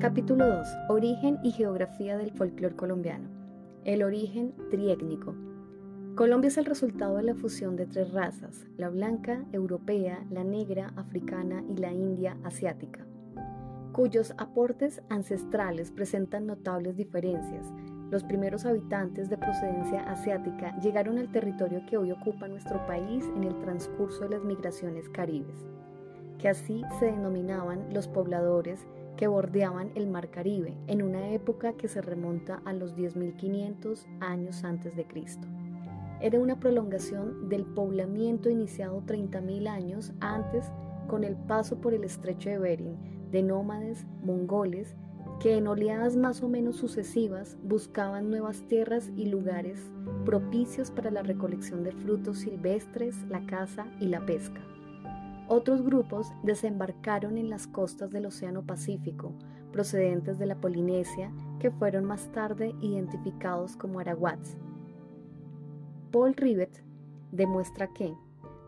Capítulo 2. Origen y geografía del folclore colombiano. El origen triétnico. Colombia es el resultado de la fusión de tres razas, la blanca, europea, la negra, africana y la india, asiática, cuyos aportes ancestrales presentan notables diferencias. Los primeros habitantes de procedencia asiática llegaron al territorio que hoy ocupa nuestro país en el transcurso de las migraciones caribes, que así se denominaban los pobladores que bordeaban el Mar Caribe en una época que se remonta a los 10.500 años antes de Cristo era una prolongación del poblamiento iniciado 30.000 años antes con el paso por el estrecho de Bering de nómades mongoles que en oleadas más o menos sucesivas buscaban nuevas tierras y lugares propicios para la recolección de frutos silvestres, la caza y la pesca. Otros grupos desembarcaron en las costas del Océano Pacífico, procedentes de la Polinesia, que fueron más tarde identificados como arahuats, Paul Rivet demuestra que,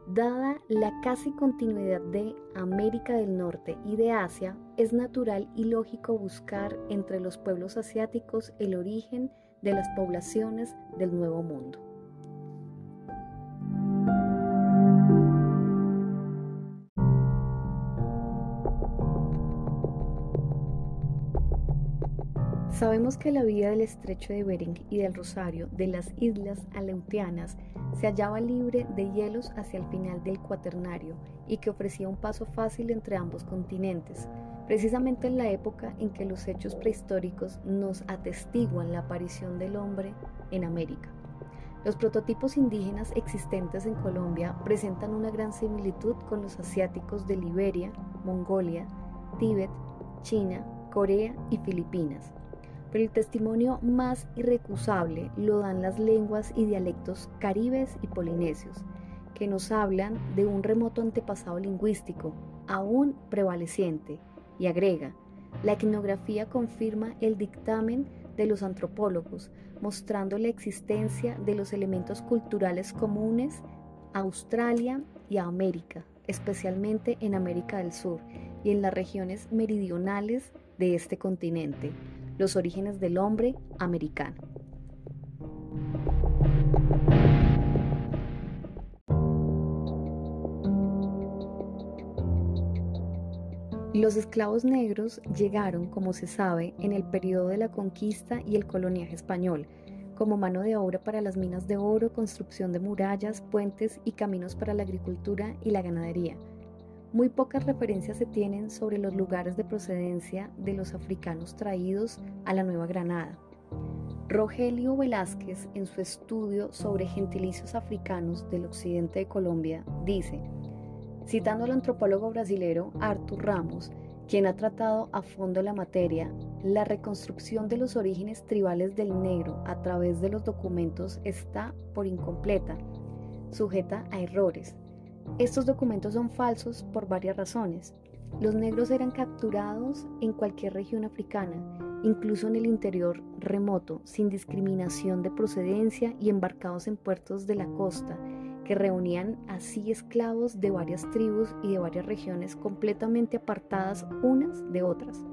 dada la casi continuidad de América del Norte y de Asia, es natural y lógico buscar entre los pueblos asiáticos el origen de las poblaciones del Nuevo Mundo. Sabemos que la vida del estrecho de Bering y del Rosario de las islas aleutianas se hallaba libre de hielos hacia el final del cuaternario y que ofrecía un paso fácil entre ambos continentes, precisamente en la época en que los hechos prehistóricos nos atestiguan la aparición del hombre en América. Los prototipos indígenas existentes en Colombia presentan una gran similitud con los asiáticos de Liberia, Mongolia, Tíbet, China, Corea y Filipinas pero el testimonio más irrecusable lo dan las lenguas y dialectos caribes y polinesios, que nos hablan de un remoto antepasado lingüístico, aún prevaleciente, y agrega, la etnografía confirma el dictamen de los antropólogos, mostrando la existencia de los elementos culturales comunes a Australia y a América, especialmente en América del Sur y en las regiones meridionales de este continente los orígenes del hombre americano. Los esclavos negros llegaron, como se sabe, en el periodo de la conquista y el coloniaje español, como mano de obra para las minas de oro, construcción de murallas, puentes y caminos para la agricultura y la ganadería. Muy pocas referencias se tienen sobre los lugares de procedencia de los africanos traídos a la Nueva Granada. Rogelio Velázquez, en su estudio sobre gentilicios africanos del occidente de Colombia, dice, citando al antropólogo brasilero Arthur Ramos, quien ha tratado a fondo la materia, la reconstrucción de los orígenes tribales del negro a través de los documentos está por incompleta, sujeta a errores, estos documentos son falsos por varias razones. Los negros eran capturados en cualquier región africana, incluso en el interior remoto, sin discriminación de procedencia y embarcados en puertos de la costa, que reunían así esclavos de varias tribus y de varias regiones completamente apartadas unas de otras.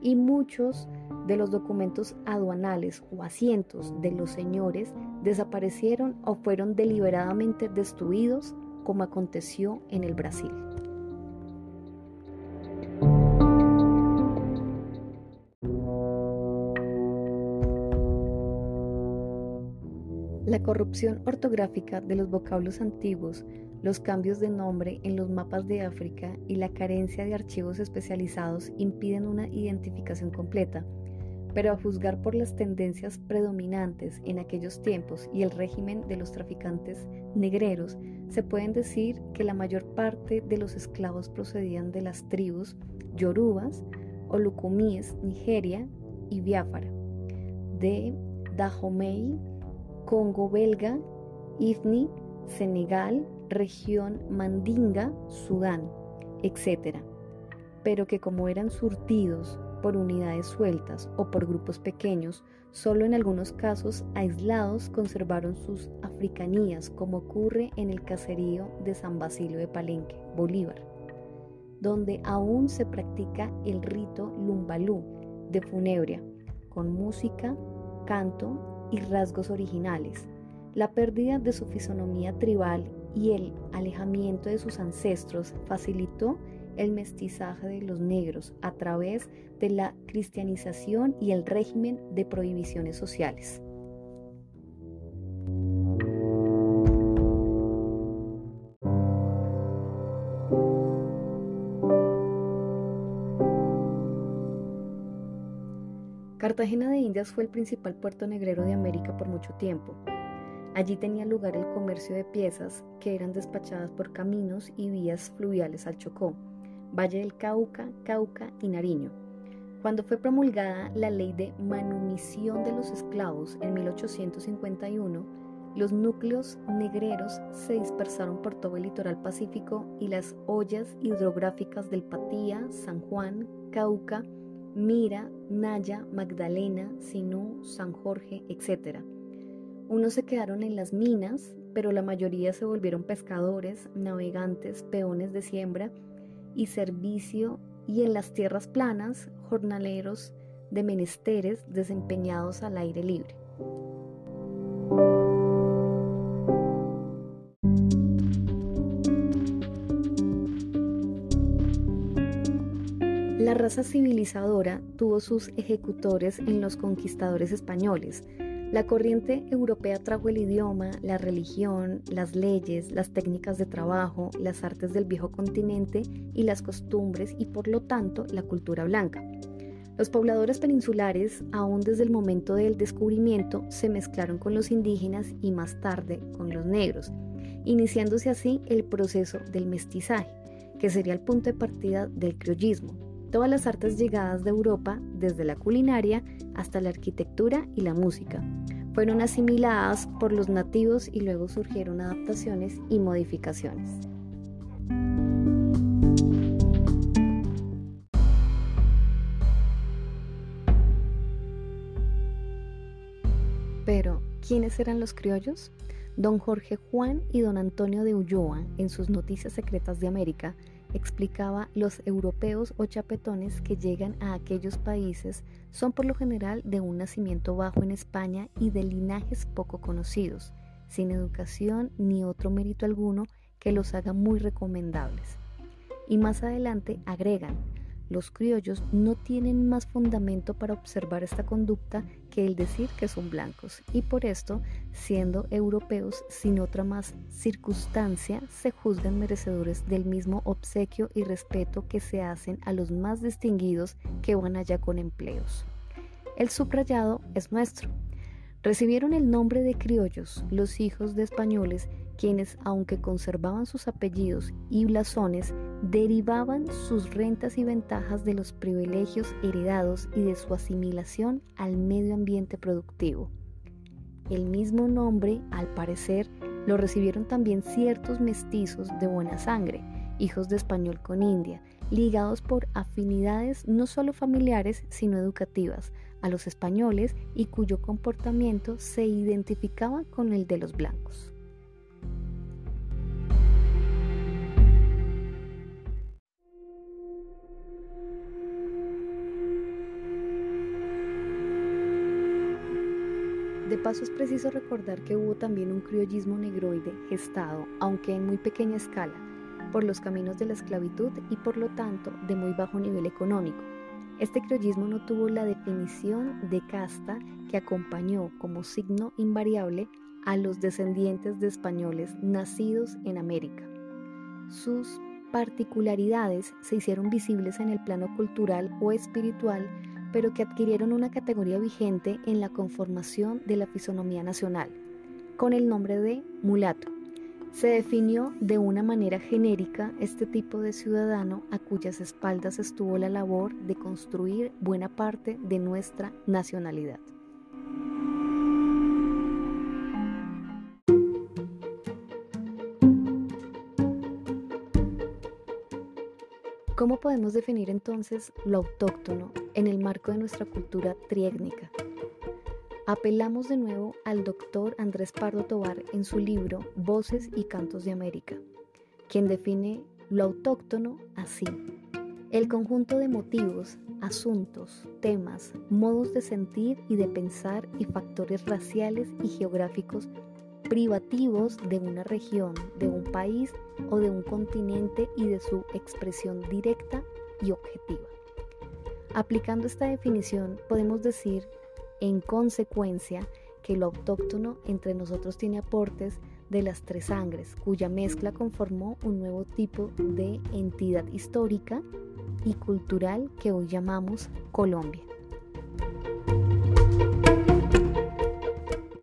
Y muchos de los documentos aduanales o asientos de los señores desaparecieron o fueron deliberadamente destruidos como aconteció en el Brasil. La corrupción ortográfica de los vocablos antiguos, los cambios de nombre en los mapas de África y la carencia de archivos especializados impiden una identificación completa pero a juzgar por las tendencias predominantes en aquellos tiempos y el régimen de los traficantes negreros, se pueden decir que la mayor parte de los esclavos procedían de las tribus yorubas, olucumíes, Nigeria y Biafara, de Dahomey, Congo belga, Ifni, Senegal, región Mandinga, Sudán, etc. Pero que como eran surtidos por unidades sueltas o por grupos pequeños, solo en algunos casos aislados conservaron sus africanías, como ocurre en el caserío de San Basilio de Palenque, Bolívar. donde aún se practica el rito lumbalú de funebria, con música, canto y rasgos originales. La pérdida de su fisonomía tribal y el alejamiento de sus ancestros facilitó el mestizaje de los negros a través de la cristianización y el régimen de prohibiciones sociales. Cartagena de Indias fue el principal puerto negrero de América por mucho tiempo. Allí tenía lugar el comercio de piezas que eran despachadas por caminos y vías fluviales al Chocó, Valle del Cauca, Cauca y Nariño. Cuando fue promulgada la ley de manumisión de los esclavos en 1851, los núcleos negreros se dispersaron por todo el litoral pacífico y las ollas hidrográficas del Patía, San Juan, Cauca, Mira, Naya, Magdalena, Sinú, San Jorge, etc. Unos se quedaron en las minas, pero la mayoría se volvieron pescadores, navegantes, peones de siembra y servicio y en las tierras planas, jornaleros de menesteres desempeñados al aire libre. La raza civilizadora tuvo sus ejecutores en los conquistadores españoles. La corriente europea trajo el idioma, la religión, las leyes, las técnicas de trabajo, las artes del viejo continente y las costumbres y por lo tanto la cultura blanca. Los pobladores peninsulares, aún desde el momento del descubrimiento, se mezclaron con los indígenas y más tarde con los negros, iniciándose así el proceso del mestizaje, que sería el punto de partida del criollismo, todas las artes llegadas de Europa, desde la culinaria hasta la arquitectura y la música. Fueron asimiladas por los nativos y luego surgieron adaptaciones y modificaciones. Pero, ¿quiénes eran los criollos? Don Jorge Juan y don Antonio de Ulloa, en sus Noticias Secretas de América, explicaba, los europeos o chapetones que llegan a aquellos países son por lo general de un nacimiento bajo en España y de linajes poco conocidos, sin educación ni otro mérito alguno que los haga muy recomendables. Y más adelante agregan, los criollos no tienen más fundamento para observar esta conducta que el decir que son blancos y por esto, siendo europeos sin otra más circunstancia, se juzgan merecedores del mismo obsequio y respeto que se hacen a los más distinguidos que van allá con empleos. El subrayado es nuestro. Recibieron el nombre de criollos los hijos de españoles quienes, aunque conservaban sus apellidos y blasones, derivaban sus rentas y ventajas de los privilegios heredados y de su asimilación al medio ambiente productivo. El mismo nombre, al parecer, lo recibieron también ciertos mestizos de buena sangre, hijos de español con India, ligados por afinidades no solo familiares, sino educativas, a los españoles y cuyo comportamiento se identificaba con el de los blancos. Es preciso recordar que hubo también un criollismo negroide gestado, aunque en muy pequeña escala, por los caminos de la esclavitud y por lo tanto de muy bajo nivel económico. Este criollismo no tuvo la definición de casta que acompañó como signo invariable a los descendientes de españoles nacidos en América. Sus particularidades se hicieron visibles en el plano cultural o espiritual pero que adquirieron una categoría vigente en la conformación de la fisonomía nacional, con el nombre de mulato. Se definió de una manera genérica este tipo de ciudadano a cuyas espaldas estuvo la labor de construir buena parte de nuestra nacionalidad. ¿Cómo podemos definir entonces lo autóctono en el marco de nuestra cultura triétnica? Apelamos de nuevo al doctor Andrés Pardo Tobar en su libro Voces y Cantos de América, quien define lo autóctono así. El conjunto de motivos, asuntos, temas, modos de sentir y de pensar y factores raciales y geográficos privativos de una región, de un país o de un continente y de su expresión directa y objetiva. Aplicando esta definición, podemos decir, en consecuencia, que lo autóctono entre nosotros tiene aportes de las tres sangres, cuya mezcla conformó un nuevo tipo de entidad histórica y cultural que hoy llamamos Colombia.